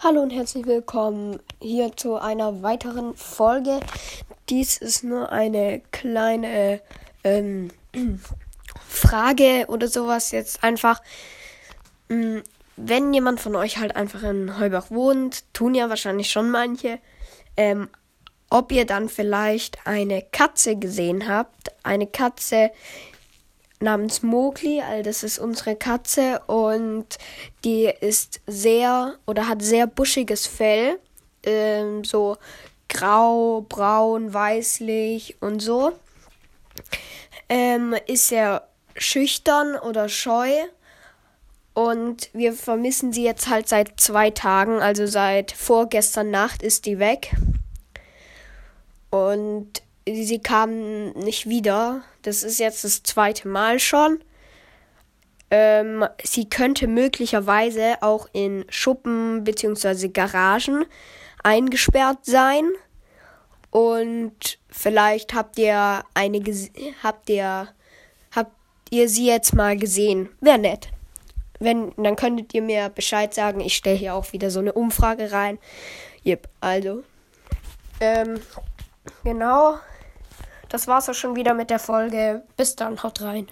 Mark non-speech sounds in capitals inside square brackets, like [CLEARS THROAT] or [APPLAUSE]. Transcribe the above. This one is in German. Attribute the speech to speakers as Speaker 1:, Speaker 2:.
Speaker 1: Hallo und herzlich willkommen hier zu einer weiteren Folge. Dies ist nur eine kleine ähm, [CLEARS THROAT] Frage oder sowas jetzt einfach. Mm, wenn jemand von euch halt einfach in Heubach wohnt, tun ja wahrscheinlich schon manche, ähm, ob ihr dann vielleicht eine Katze gesehen habt. Eine Katze, namens Mowgli. Also das ist unsere Katze und die ist sehr oder hat sehr buschiges Fell. Ähm, so grau, braun, weißlich und so. Ähm, ist sehr schüchtern oder scheu. Und wir vermissen sie jetzt halt seit zwei Tagen. Also seit vorgestern Nacht ist die weg. Und sie kam nicht wieder. Das ist jetzt das zweite Mal schon. Ähm, sie könnte möglicherweise auch in Schuppen bzw. Garagen eingesperrt sein. Und vielleicht habt ihr eine habt ihr habt ihr sie jetzt mal gesehen. Wäre nett. Wenn, dann könntet ihr mir Bescheid sagen. Ich stelle hier auch wieder so eine Umfrage rein. Yep, also. Ähm, genau. Das war's auch schon wieder mit der Folge. Bis dann, haut rein.